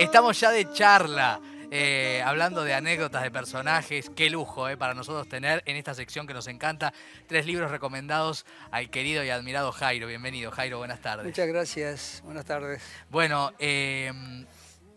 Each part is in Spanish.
Estamos ya de charla. eh, hablando de anécdotas de personajes, qué lujo eh, para nosotros tener en esta sección que nos encanta tres libros recomendados al querido y admirado Jairo. Bienvenido, Jairo, buenas tardes. Muchas gracias, buenas tardes. Bueno, eh,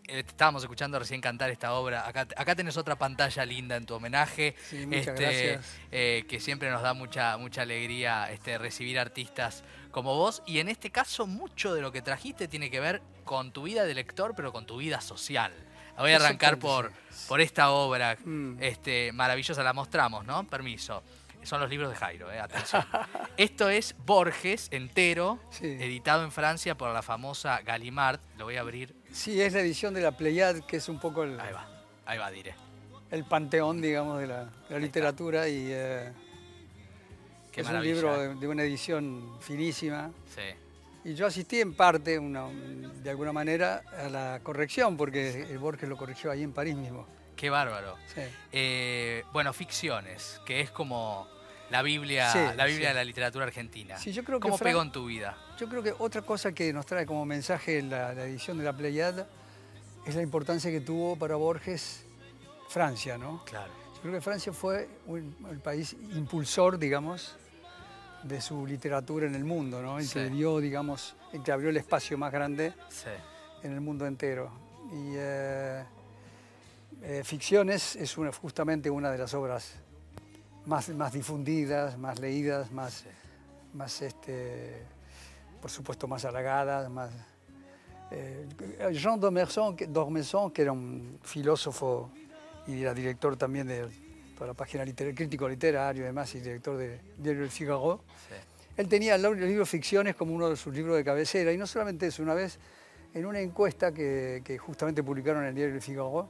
eh, estábamos escuchando recién cantar esta obra. Acá, acá tenés otra pantalla linda en tu homenaje. Sí, muchas este, gracias. eh, que siempre nos da mucha, mucha alegría este, recibir artistas como vos. Y en este caso, mucho de lo que trajiste tiene que ver con tu vida de lector, pero con tu vida social. Voy a arrancar por, por esta obra Mm. este, maravillosa. La mostramos, ¿no? Permiso. Son los libros de Jairo, eh, atención. Esto es Borges entero, Sí. editado en Francia por la famosa Gallimard. Lo voy a abrir. Sí, es la edición de la Pleiad, que es un poco el, Ahí va, ahí va, diré. el panteón, digamos, de la, de la literatura y eh, Qué es un libro de, de una edición finísima. Sí. Y yo asistí en parte, una- de alguna manera, a la corrección, porque el Borges lo corrigió ahí en París mismo. Qué bárbaro. Sí. Eh, bueno, ficciones, que es como la Biblia, Sí, la Biblia de la literatura argentina. Sí, yo creo que ¿Cómo pegó en tu vida? Yo creo que otra cosa que nos trae como mensaje la, la edición de la Pleiad es la importancia que tuvo para Borges Francia, ¿no? Claro. Yo creo que Francia fue un- el país impulsor, digamos, de su literatura en el mundo, ¿no? El que Sí. dio, digamos, el que abrió el espacio más grande Sí. en el mundo entero. Y eh, eh, Ficciones es una, justamente una de las obras más, más difundidas, más leídas, más, Sí. más este, por supuesto, más halagadas, más... eh, Jean Dormesson, que- que era un filósofo y era director también de toda la página literaria, crítico literario y demás, y director de Diario El Figaro, sí. él tenía el libro Ficciones como uno de sus libros de cabecera, y no solamente eso, una vez en una encuesta que, que justamente publicaron en el diario El Figaro,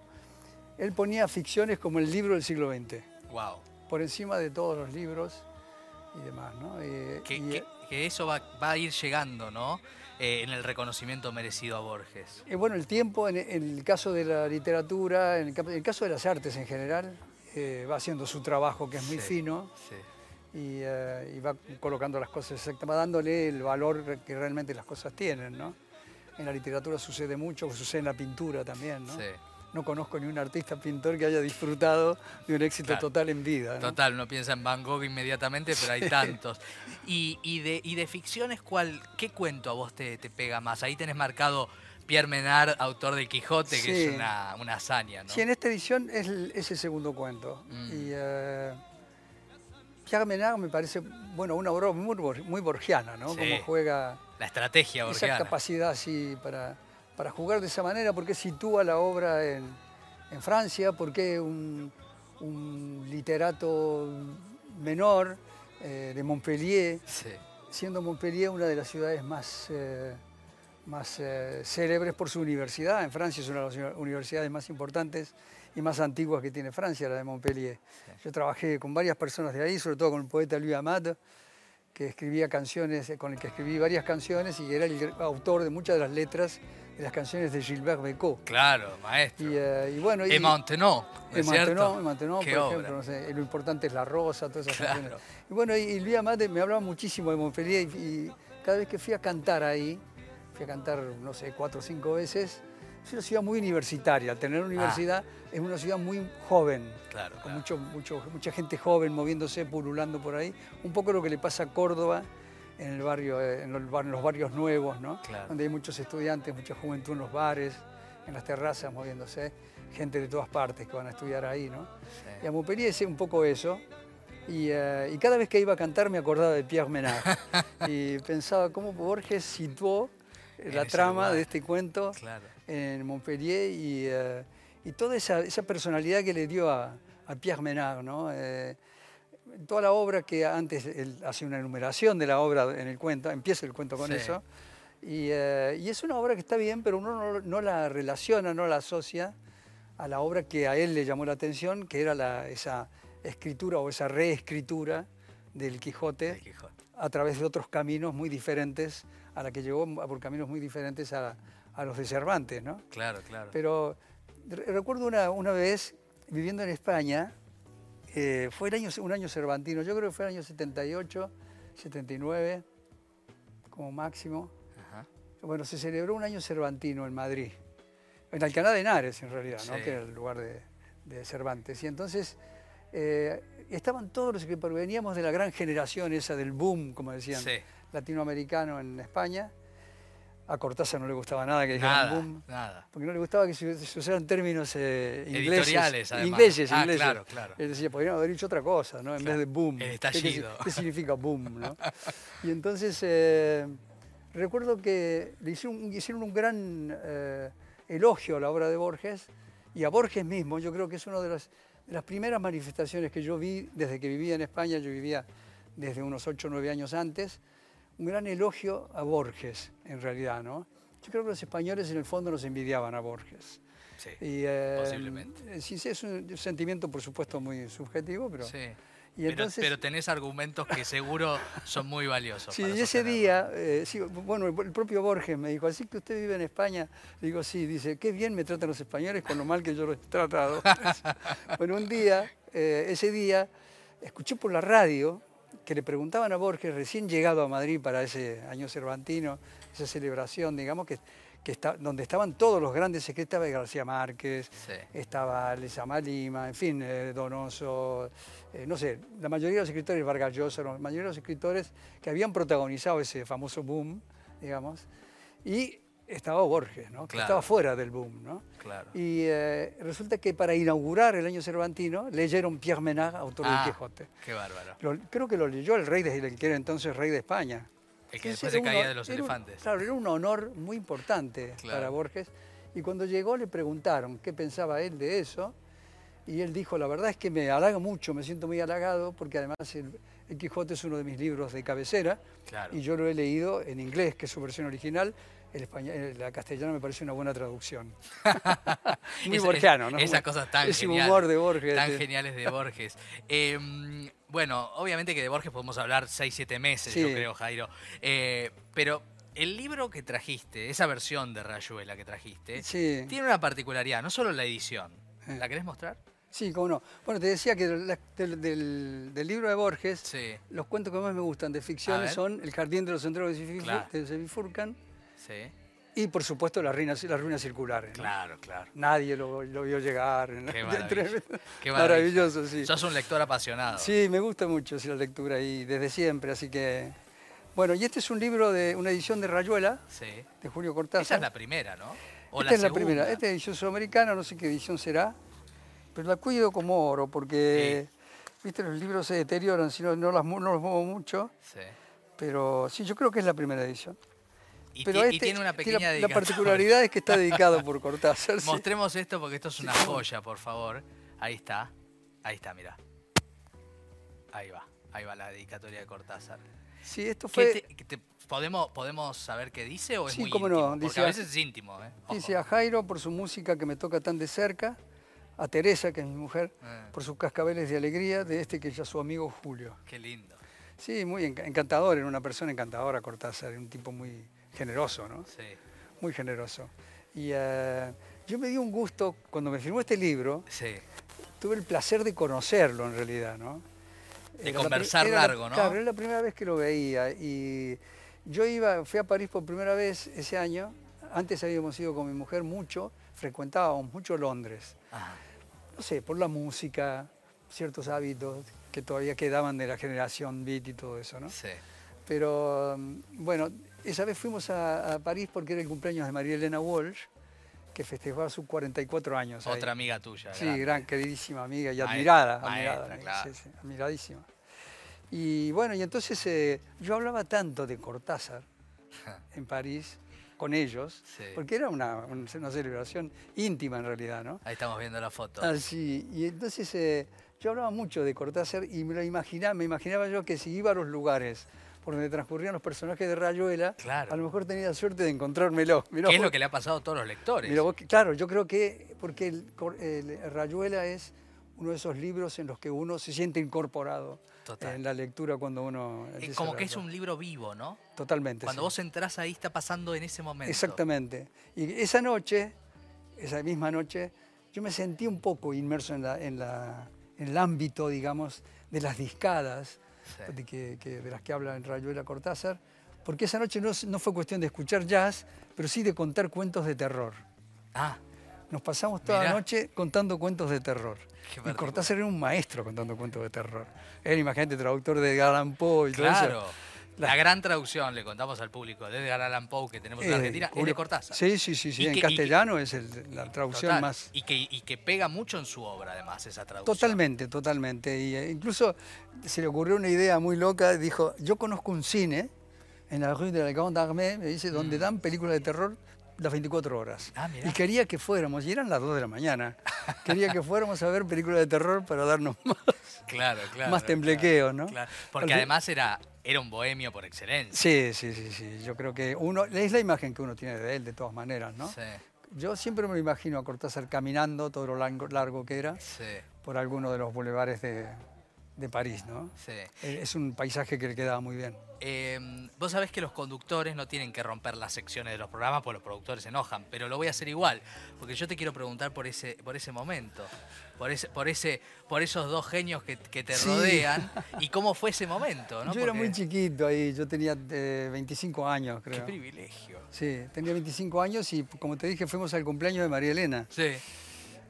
él ponía ficciones como el libro del siglo XX, Wow. por encima de todos los libros y demás. ¿no? Eh, Que, y, que- que eso va, va a ir llegando, ¿no? Eh, en el reconocimiento merecido a Borges. eh, bueno, el tiempo, en, en el caso de la literatura, en el, en el caso de las artes en general, eh, va haciendo su trabajo, que es muy Sí. fino, Sí. y, eh, y va colocando las cosas exactamente, va dándole el valor que realmente las cosas tienen, ¿no? En la literatura sucede mucho, sucede en la pintura también, ¿no? sí. No conozco ni un artista pintor que haya disfrutado de un éxito Claro. total en vida, ¿no? Total, uno piensa en Van Gogh inmediatamente, pero hay tantos. Y, y de, y de ficciones, ¿cuál, ¿qué cuento a vos te, te pega más? Ahí tenés marcado Pierre Menard, autor del Quijote, que es una, una hazaña, ¿no? Sí, en esta edición es el, es el segundo cuento. Mm. Y eh, Pierre Menard me parece, bueno, una obra muy, muy borgiana, ¿no? Sí. Como juega La estrategia esa borgiana. capacidad así para, para jugar de esa manera, porque sitúa la obra en, en Francia, porque un, un literato menor eh, de Montpellier, Sí, siendo Montpellier una de las ciudades más, eh, más eh, célebres por su universidad. En Francia es una de las uni- universidades más importantes y más antiguas que tiene Francia, la de Montpellier. Yo trabajé con varias personas de ahí, sobre todo con el poeta Louis Amat, que escribía canciones, eh, con el que escribí varias canciones y era el autor de muchas de las letras de las canciones de Gilbert Bécaud. claro, maestro. Y, eh, y bueno, y, Et maintenant, ¿no y es Maintenon, Qué por obra. ejemplo, no sé, lo importante es la rosa, todas esas Claro. canciones. Y bueno, y, y Luis Amate me hablaba muchísimo de Montpellier y, y cada vez que fui a cantar ahí, fui a cantar, no sé, cuatro o cinco veces, es una ciudad muy universitaria. Al tener una universidad, es una ciudad muy joven, Claro, con claro. mucho, mucho, mucha gente joven moviéndose, pululando por ahí. Un poco lo que le pasa a Córdoba en, el barrio, eh, en, los, bar- en los barrios nuevos, ¿no? Claro. donde hay muchos estudiantes, mucha juventud en los bares, en las terrazas moviéndose, gente de todas partes que van a estudiar ahí. ¿no? Y a Montpellier es un poco eso. Y, eh, y cada vez que iba a cantar me acordaba de Pierre Menard. y pensaba cómo Borges situó la trama lugar. de este cuento Claro. en Montpellier y, eh, y toda esa, esa personalidad que le dio a, a Pierre Menard. ¿no? Eh, toda la obra que antes él hace una enumeración de la obra en el cuento, empieza el cuento con Sí. eso. Y, eh, y es una obra que está bien, pero uno no, no la relaciona, no la asocia a la obra que a él le llamó la atención, que era la- esa escritura o esa reescritura del Quijote Quijote. a través de otros caminos muy diferentes, a la que llegó por caminos muy diferentes a, a los de Cervantes, ¿no? Claro, claro. Pero re- recuerdo una, una vez, viviendo en España, eh, fue el año, un año cervantino, yo creo que fue el año 78, 79, como máximo. Ajá. Bueno, se celebró un año cervantino en Madrid. en Alcalá de Henares en realidad, ¿no? Que era el lugar de, de Cervantes. Y entonces eh, estaban todos los que veníamos de la gran generación esa del boom, como decían, Sí. Latinoamericano en España. A Cortázar no le gustaba nada que dijeran Nada, boom, nada. porque no le gustaba que se, se usaran términos eh, ingleses. Editoriales, además. Ingleses, Ah, ingleses. claro, claro. Él decía, podrían haber dicho otra cosa, ¿no? En Claro. vez de boom. El ¿Qué- qué- estallido. ¿Qué, significa boom, no? Y entonces, eh, recuerdo que le hicieron, un- hicieron un gran eh, elogio a la obra de Borges y a Borges mismo. Yo creo que es una de las, de las primeras manifestaciones que yo vi desde que vivía en España. Yo vivía desde unos 8 o 9 años antes. Un gran elogio a Borges, en realidad, ¿no? Yo creo que los españoles en el fondo nos envidiaban a Borges. Sí. Y, eh, Posiblemente. eh, Sí, sí, es un sentimiento, por supuesto, muy subjetivo, pero... Sí. Y Pero, entonces, pero tenés argumentos que seguro son muy valiosos. sí, y ese día, eh, sí, bueno, el propio Borges me dijo, así que usted vive en España. Le digo, sí, dice, qué bien me tratan los españoles con lo mal que yo los he tratado. bueno, un día, eh, ese día, escuché por la radio que le preguntaban a Borges, recién llegado a Madrid para ese año cervantino, esa celebración, digamos, que, que está, donde estaban todos los grandes estaba García Márquez, Sí. estaba Lezama Lima, en fin, eh, Donoso, eh, no sé, la mayoría de los escritores, Vargas Llosa, la mayoría de los escritores que habían protagonizado ese famoso boom, digamos, y estaba Borges, ¿no? que Claro. estaba fuera del boom. ¿no? Claro. Y eh, resulta que para inaugurar el año cervantino leyeron Pierre Menard, autor Ah, del Quijote. Qué bárbaro. Lo- creo que lo leyó el rey, de, el que era entonces rey de España. El que después se caía de los era un- elefantes. claro, era un honor muy importante Claro. para Borges. Y cuando llegó le preguntaron qué pensaba él de eso. Y él dijo, la verdad es que me halaga mucho, me siento muy halagado, porque además el, el Quijote es uno de mis libros de cabecera. Claro. Y yo lo he leído en inglés, que es su versión original. El español, eh, la castellana me parece una buena traducción. muy Esa- borgiano, ¿no? Esas cosas tan Ese geniales. humor de Borges. Tan de- geniales de Borges. Eh, bueno, obviamente que de Borges podemos hablar 6, 7 meses, Sí. yo creo, Jairo. Eh, pero el libro que trajiste, esa versión de Rayuela que trajiste, Sí. tiene una particularidad, no solo la edición. Eh. ¿La querés mostrar? Sí, cómo no. Bueno, te decía que del, del- del libro de Borges, Sí, los cuentos que más me gustan de ficciones son El jardín de los centros que se, bifur- Claro. Sí. y, por supuesto, las ruinas, las ruinas circulares. ¿no? Claro, claro. Nadie lo, lo vio llegar. ¿no? Qué maravilla. Qué Maravilloso, sí. Sos un lector apasionado. Sí, me gusta mucho sí, la lectura y desde siempre, así que... Bueno, y este es un libro de una edición de Rayuela, Sí. de Julio Cortázar. Esa es la primera, ¿no? O Esta es la segunda. primera. Esta es edición sudamericana, no sé qué edición será, pero la cuido como oro porque, viste, los libros se deterioran si no, no, las no los muevo mucho, Sí. pero sí, yo creo que es la primera edición. Y, pero y este tiene una tiene pequeña la, la particularidad es que está dedicado por Cortázar. sí. Mostremos esto porque esto es una joya, por favor. Ahí está. Ahí está, mira. Ahí va. Ahí va la dedicatoria de Cortázar. Sí, esto ¿Qué fue... te- ¿podemos, ¿Podemos saber qué dice o es Sí, muy cómo no, íntimo? Porque dice a a- veces es íntimo, ¿eh? Dice a Jairo por su música que me toca tan de cerca, a Teresa, que es mi mujer, Eh, por sus cascabeles de alegría, de este que es ya su amigo Julio. qué lindo. Sí, muy enca- encantador, era una persona encantadora Cortázar, era un tipo muy generoso, ¿no? Sí. Muy generoso. Y eh, yo me di un gusto, cuando me firmó este libro, Sí. tuve el placer de conocerlo en realidad, ¿no? De Era conversar la- largo, ¿no? Claro, era la primera vez que lo veía y yo iba, fui a París por primera vez ese año, antes habíamos ido con mi mujer mucho, frecuentábamos mucho Londres, Ah, no sé, por la música, ciertos hábitos que todavía quedaban de la generación beat y todo eso, ¿no? sí. Pero mm, bueno, esa vez fuimos a, a París porque era el cumpleaños de María Elena Walsh, que festejaba sus 44 años. ahí. Otra amiga tuya. Sí, grande. gran, queridísima amiga y admirada. maestra, admirada, amiga, claro. sí, sí, admiradísima. Y bueno, y entonces eh, yo hablaba tanto de Cortázar en París con ellos, Sí. porque era una, un- una celebración íntima en realidad, ¿no? Ahí estamos viendo la foto. Así, y entonces eh, yo hablaba mucho de Cortázar y me lo imaginaba, me imaginaba yo que si iba a los lugares por donde transcurrían los personajes de Rayuela, Claro. a lo mejor tenía suerte de encontrármelo. Mirá ¿Qué es vos- lo que le ha pasado a todos los lectores? Mira, vos claro, yo creo que, porque el, el Rayuela es uno de esos libros en los que uno se siente incorporado Total. en la lectura cuando uno... Es como que es un libro vivo, ¿no? Totalmente. Cuando sí. vos entrás ahí está pasando en ese momento. Exactamente. Y esa noche, esa misma noche, yo me sentí un poco inmerso en, la, en, la- en el ámbito, digamos, de las discadas Sí. de, que, que- de las que habla en Rayuela Cortázar, porque esa noche no, no fue cuestión de escuchar jazz, pero sí de contar cuentos de terror. Ah, Nos pasamos toda Mirá. la noche contando cuentos de terror. Y. Cortázar era un maestro contando cuentos de terror. Era, imagínate, traductor de Edgar Poe y todo eso. La gran traducción, le contamos al público, de Edgar Allan Poe que tenemos en Eh, Argentina, es de Cortázar. Sí, sí, sí. sí. En que- y que- castellano es el- la traducción Total. más... Y que, y que pega mucho en su obra, además, esa traducción. Totalmente, totalmente. Y eh, incluso se le ocurrió una idea muy loca. Dijo, yo conozco un cine en la rue de la Grande Armée, me dice, donde dan películas de terror las 24 horas. Mm. Ah, y quería que fuéramos, y eran las 2 de la mañana, quería que fuéramos a ver películas de terror para darnos más, Claro, claro. más temblequeo, ¿no? claro. Porque Al fin- además era, era un bohemio por excelencia. Sí, sí, sí, sí. Yo creo que uno, es la imagen que uno tiene de él, de todas maneras, ¿no? Sí, Yo siempre me lo imagino a Cortázar caminando todo lo largo, largo que era sí, por alguno de los bulevares de, de París, ¿no? sí. Eh, Es un paisaje que le quedaba muy bien. Eh, vos sabés que los conductores no tienen que romper las secciones de los programas porque los productores se enojan, pero lo voy a hacer igual, porque yo te quiero preguntar por ese, por ese momento, por ese, por ese, por esos dos genios que, que te Sí. rodean y cómo fue ese momento, ¿no? yo era muy chiquito ahí, yo tenía eh, 25 años, Qué creo. privilegio. Sí, tenía 25 años y como te dije, fuimos al cumpleaños de María Elena. Sí.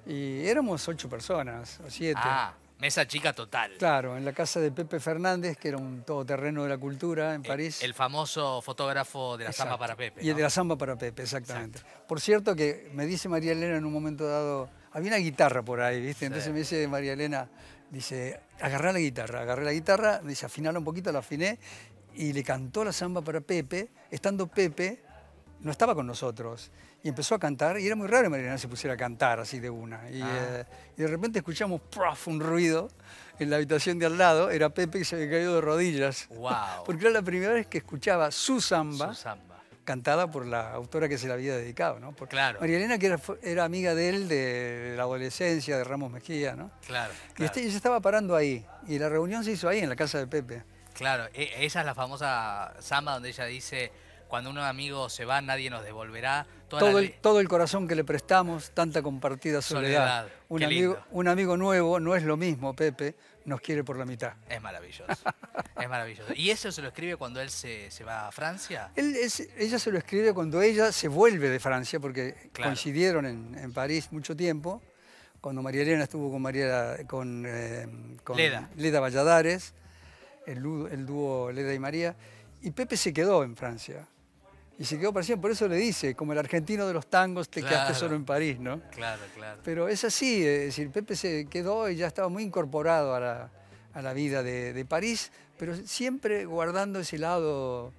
Y éramos ocho personas, o siete. Ah, mesa chica total. Claro, en la casa de Pepe Fernández, que era un todoterreno de la cultura en París. El famoso fotógrafo de la Exacto. samba para Pepe. Y el de la samba para Pepe, exactamente. Por cierto que me dice María Elena en un momento dado, había una guitarra por ahí, ¿viste? Entonces Sí. me dice María Elena, dice, agarrá la guitarra, agarré la guitarra, dice, afinala un poquito, la afiné, y le cantó la samba para Pepe, estando Pepe, no estaba con nosotros. Y empezó a cantar, y era muy raro que María Elena se pusiera a cantar así de una. Y, Ah. eh, y de repente escuchamos un ruido en la habitación de al lado, era Pepe que se había caído de rodillas. Wow. Porque era la primera vez que escuchaba su samba Su samba. cantada por la autora que se la había dedicado, ¿no? Por- Claro. María Elena, que era, amiga de él de la adolescencia, de Ramos Mejía, ¿no? Claro. Y claro. este, ella estaba parando ahí, y la reunión se hizo ahí, en la casa de Pepe. Claro, e- esa es la famosa samba donde ella dice, cuando unos amigos se van, nadie nos devolverá. Toda Todo la el, le- todo el corazón que le prestamos, tanta compartida soledad. Soledad, Un, qué amigo, lindo. un amigo nuevo no es lo mismo, Pepe, nos quiere por la mitad. Es maravilloso. es maravilloso. ¿Y eso se lo escribe cuando él se, se va a Francia? Él es- ella se lo escribe cuando ella se vuelve de Francia, porque Claro. coincidieron en, en París mucho tiempo, cuando María Elena estuvo con, María, con, eh, con Leda. Valladares, el, el dúo Leda y María, y Pepe se quedó en Francia. Y se quedó siempre, por eso le dice, como el argentino de los tangos, te quedaste solo en París, ¿no? Claro, claro. Pero es así, es decir, Pepe se quedó y ya estaba muy incorporado a la, a la vida de, de París, pero siempre guardando ese lado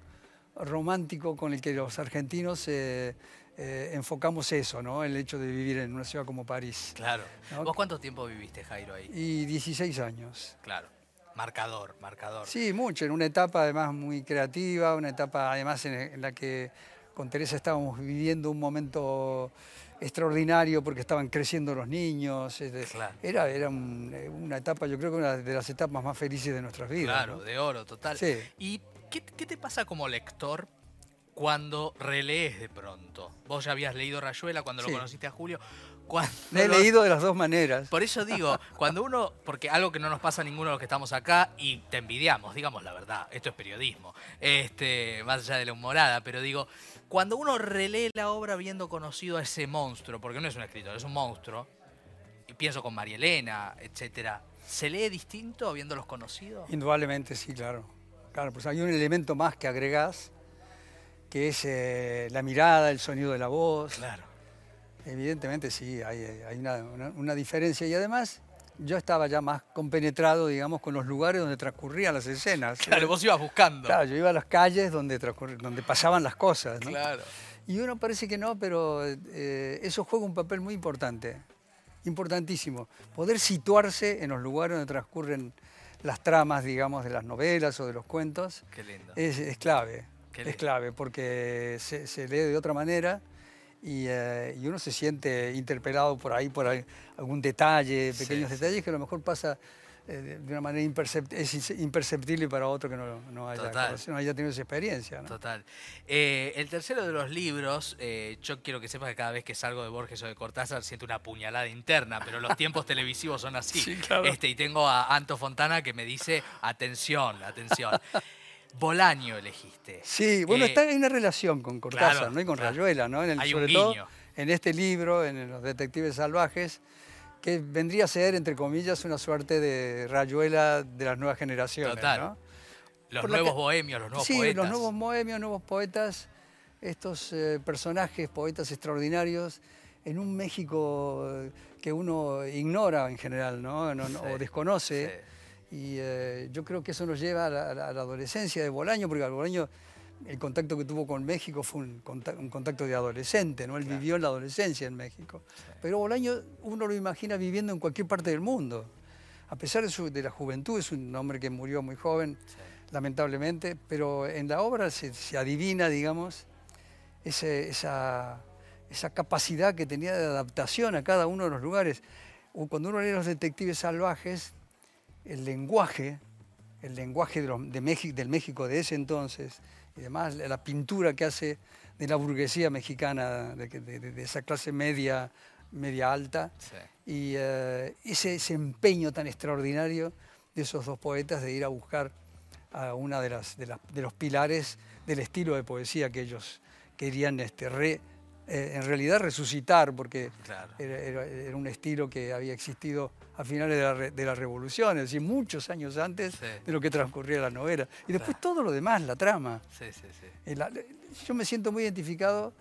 romántico con el que los argentinos eh, eh, enfocamos eso, ¿no? El hecho de vivir en una ciudad como París. Claro. ¿No? ¿Vos cuánto tiempo viviste, Jairo, ahí? Y 16 años. Claro. Marcador, marcador. Sí, mucho, en una etapa además muy creativa, una etapa además en, la que con Teresa estábamos viviendo un momento extraordinario porque estaban creciendo los niños. Claro. Era, era un- eh, una etapa, yo creo que una de las etapas más felices de nuestras vidas. Claro, ¿no? de oro, total. Sí. ¿Y qué, qué te pasa como lector cuando relees de pronto? Vos ya habías leído Rayuela cuando Sí. lo conociste a Julio. Cuando he lo- leído de las dos maneras. Por eso digo, cuando uno, porque algo que no nos pasa a ninguno de los que estamos acá, y te envidiamos, digamos la verdad, esto es periodismo, este, más allá de la humorada, pero digo, cuando uno relee la obra habiendo conocido a ese monstruo, porque no es un escritor, es un monstruo, y pienso con María Elena, etcétera, ¿se lee distinto habiéndolos conocido? Indudablemente sí, claro. Claro, pues hay un elemento más que agregás, que es eh, la mirada, el sonido de la voz. Claro. Evidentemente sí, hay, hay una, una- una diferencia y además yo estaba ya más compenetrado, digamos, con los lugares donde transcurrían las escenas. Claro, vos ibas buscando. Claro, yo iba a las calles donde, donde pasaban las cosas. ¿no? Claro. Y uno parece que no, pero eh, eso juega un papel muy importante, importantísimo. Poder situarse en los lugares donde transcurren las tramas, digamos, de las novelas o de los cuentos, Qué lindo. es, es clave. Qué Es clave porque se, se lee de otra manera y, eh, y uno se siente interpelado por ahí, por ahí, algún detalle, pequeños sí. detalles que a lo mejor pasa eh, de una manera impercept- es imperceptible para otro que no, no haya, no haya tenido esa experiencia. ¿no? Total. Eh, el tercero de los libros, yo quiero que sepas que cada vez que salgo de Borges o de Cortázar siento una puñalada interna, pero los tiempos televisivos son así. Sí, claro. este, y tengo a Anto Fontana que me dice, atención, atención. Bolaño elegiste. Sí, bueno, Eh, está, hay una relación con Cortázar claro, ¿no? y con claro. Rayuela, ¿no? En el- Hay un sobre todo en este libro, en Los Detectives Salvajes, que vendría a ser, entre comillas, una suerte de rayuela de las nuevas generaciones. Total. ¿no? Los Por nuevos que- bohemios, los nuevos sí, poetas. los nuevos bohemios, nuevos poetas, estos eh, personajes, poetas extraordinarios, en un México eh, que uno ignora en general, ¿no? No- no- Sí, o desconoce. Y eh, yo creo que eso nos lleva a la, a la- adolescencia de Bolaño, porque Bolaño el contacto que tuvo con México fue un, conta- un contacto de adolescente, ¿no? Él Claro. vivió en la adolescencia en México. Pero Bolaño uno lo imagina viviendo en cualquier parte del mundo. A pesar de, su- de la juventud, es un hombre que murió muy joven, Sí. lamentablemente, pero en la obra se, se adivina, digamos, ese- esa, esa capacidad que tenía de adaptación a cada uno de los lugares. Cuando uno lee Los Detectives Salvajes, el lenguaje, el lenguaje de los- de México, del México de ese entonces, y además la pintura que hace de la burguesía mexicana, de, esa clase media, media alta, Sí. y eh, ese, ese empeño tan extraordinario de esos dos poetas de ir a buscar a una de, las, de, las- de los pilares del estilo de poesía que ellos querían este, re- eh, en realidad resucitar, porque Claro. era, era- era un estilo que había existido a finales de la, re- de la revolución, es decir, muchos años antes Sí. de lo que transcurría la novela. Y después todo lo demás, la trama. Sí, sí, sí. Eh, la- yo me siento muy identificado.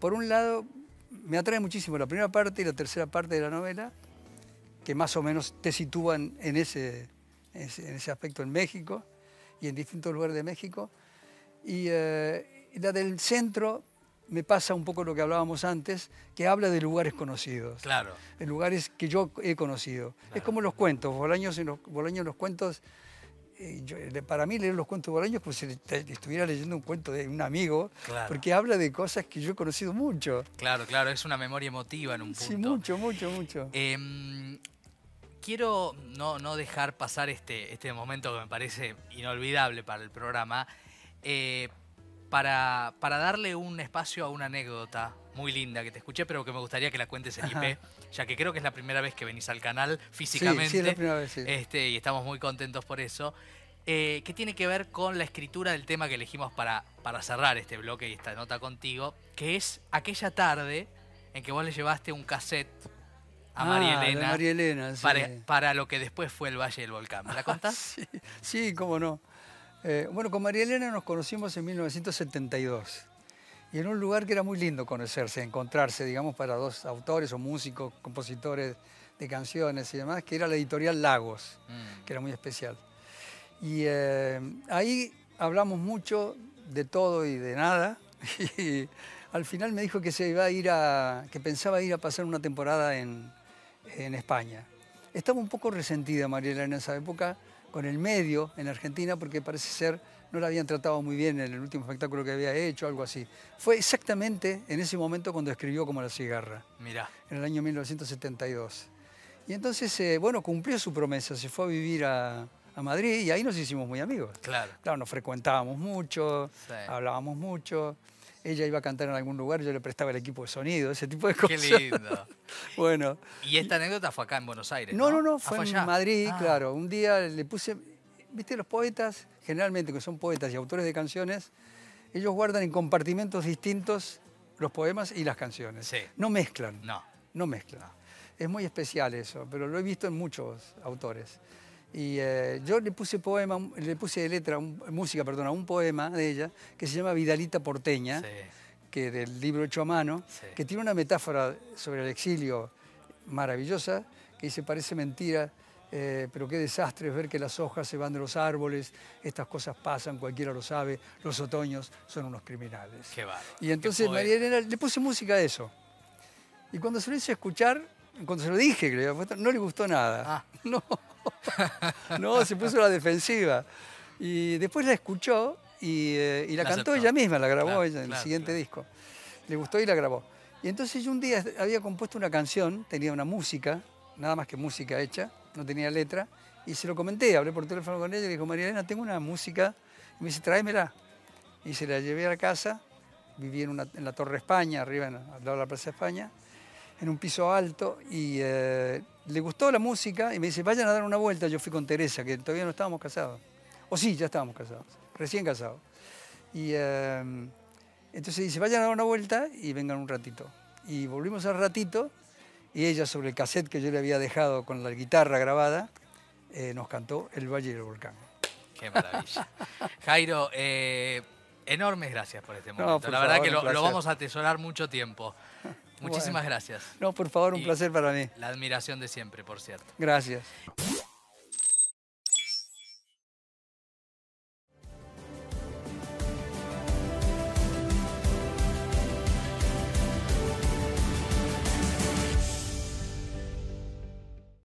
Por un lado, me atrae muchísimo la primera parte y la tercera parte de la novela, que más o menos te sitúan en ese, en ese, en ese aspecto en México y en distintos lugares de México. Y eh, y la del centro me pasa un poco lo que hablábamos antes, que habla de lugares conocidos Claro. en lugares que yo he conocido. Es como los cuentos, Bolaños en los, Bolaños en los cuentos, eh, yo- para mí leer los cuentos de Bolaños pues si estuviera leyendo un cuento de un amigo, Claro. porque habla de cosas que yo he conocido mucho. Claro, claro, es una memoria emotiva en un punto. Sí, mucho, mucho, mucho. Em, quiero no, no dejar pasar este, este momento que me parece inolvidable para el programa, eh, para, para darle un espacio a una anécdota muy linda que te escuché, pero que me gustaría que la cuentes en IP, ya que creo que es la primera vez que venís al canal físicamente. Sí, sí, es la primera vez, sí. Este, y estamos muy contentos por eso. eh, que tiene que ver con la escritura del tema que elegimos para, para cerrar este bloque y esta nota contigo, que es aquella tarde en que vos le llevaste un cassette a María Ah, de Elena, María Elena, sí. para, para lo que después fue el Valle del Volcán. ¿Me la contás? Sí, sí, cómo no. Eh, bueno, con María Elena nos conocimos en 1972. Y en un lugar que era muy lindo conocerse, encontrarse, digamos, para dos autores o músicos, compositores de canciones y demás, que era la editorial Lagos, Mm, que era muy especial. Y eh, ahí hablamos mucho de todo y de nada. Y al final me dijo que se iba a ir a, que pensaba ir a pasar una temporada en, en España. Estaba un poco resentida María Elena en esa época con el medio en Argentina porque parece ser no la habían tratado muy bien en el último espectáculo que había hecho, algo así. Fue exactamente en ese momento cuando escribió Como la cigarra, mirá, en el año 1972. Y entonces, eh, bueno, cumplió su promesa, se fue a vivir a, a Madrid y ahí nos hicimos muy amigos. claro. Claro, nos frecuentábamos mucho, Sí. hablábamos mucho. Ella iba a cantar en algún lugar, yo le prestaba el equipo de sonido, ese tipo de Qué cosas. lindo. Bueno, Y esta anécdota fue acá en Buenos Aires. no, No, no, no, Ah, fue en allá. Madrid, Ah, claro. Un día le puse, viste, los poetas, generalmente que son poetas y autores de canciones, ellos guardan en compartimentos distintos los poemas y las canciones. Sí. No mezclan, No. no mezclan. Es muy especial eso, pero lo he visto en muchos autores. Y eh, yo le puse poema, le puse letra, un- música, perdón, a un poema de ella que se llama Vidalita Porteña Sí. que del libro hecho a mano, Sí. que tiene una metáfora sobre el exilio maravillosa, que dice, parece mentira, eh, pero qué desastre es ver que las hojas se van de los árboles, estas cosas pasan, cualquiera lo sabe, los otoños son unos criminales. Qué bárbaro. Y entonces. María Elena le puse música a eso. Y cuando se lo hice escuchar, cuando se lo dije no le gustó nada. Ah. No, no, se puso a la defensiva. Y después la escuchó y, eh, y la, La cantó aceptó. ella misma, la grabó Claro, ella en el siguiente claro. disco. Le gustó y la grabó. Y entonces yo un día había compuesto una canción, tenía una música, nada más que música hecha, no tenía letra, y se lo comenté, hablé por teléfono con ella y le dijo, María Elena, tengo una música, y me dice, tráemela. Y se la llevé a la casa, viví en, una- en la Torre España, arriba en- al lado de la Plaza España, en un piso alto, y eh, le gustó la música, y me dice, vayan a dar una vuelta, yo fui con Teresa, que todavía no estábamos casados. O sí, ya estábamos casados, recién casados. Y eh, entonces dice, vayan a dar una vuelta y vengan un ratito. y volvimos al ratito y ella sobre el cassette que yo le había dejado con la guitarra grabada, eh, nos cantó El Valle del Volcán. Qué maravilla. Jairo, eh, enormes gracias por este momento. por la verdad que lo, vamos a atesorar mucho tiempo. Muchísimas Bueno. gracias. No, por favor, un Y- placer para mí. La admiración de siempre, por cierto. Gracias.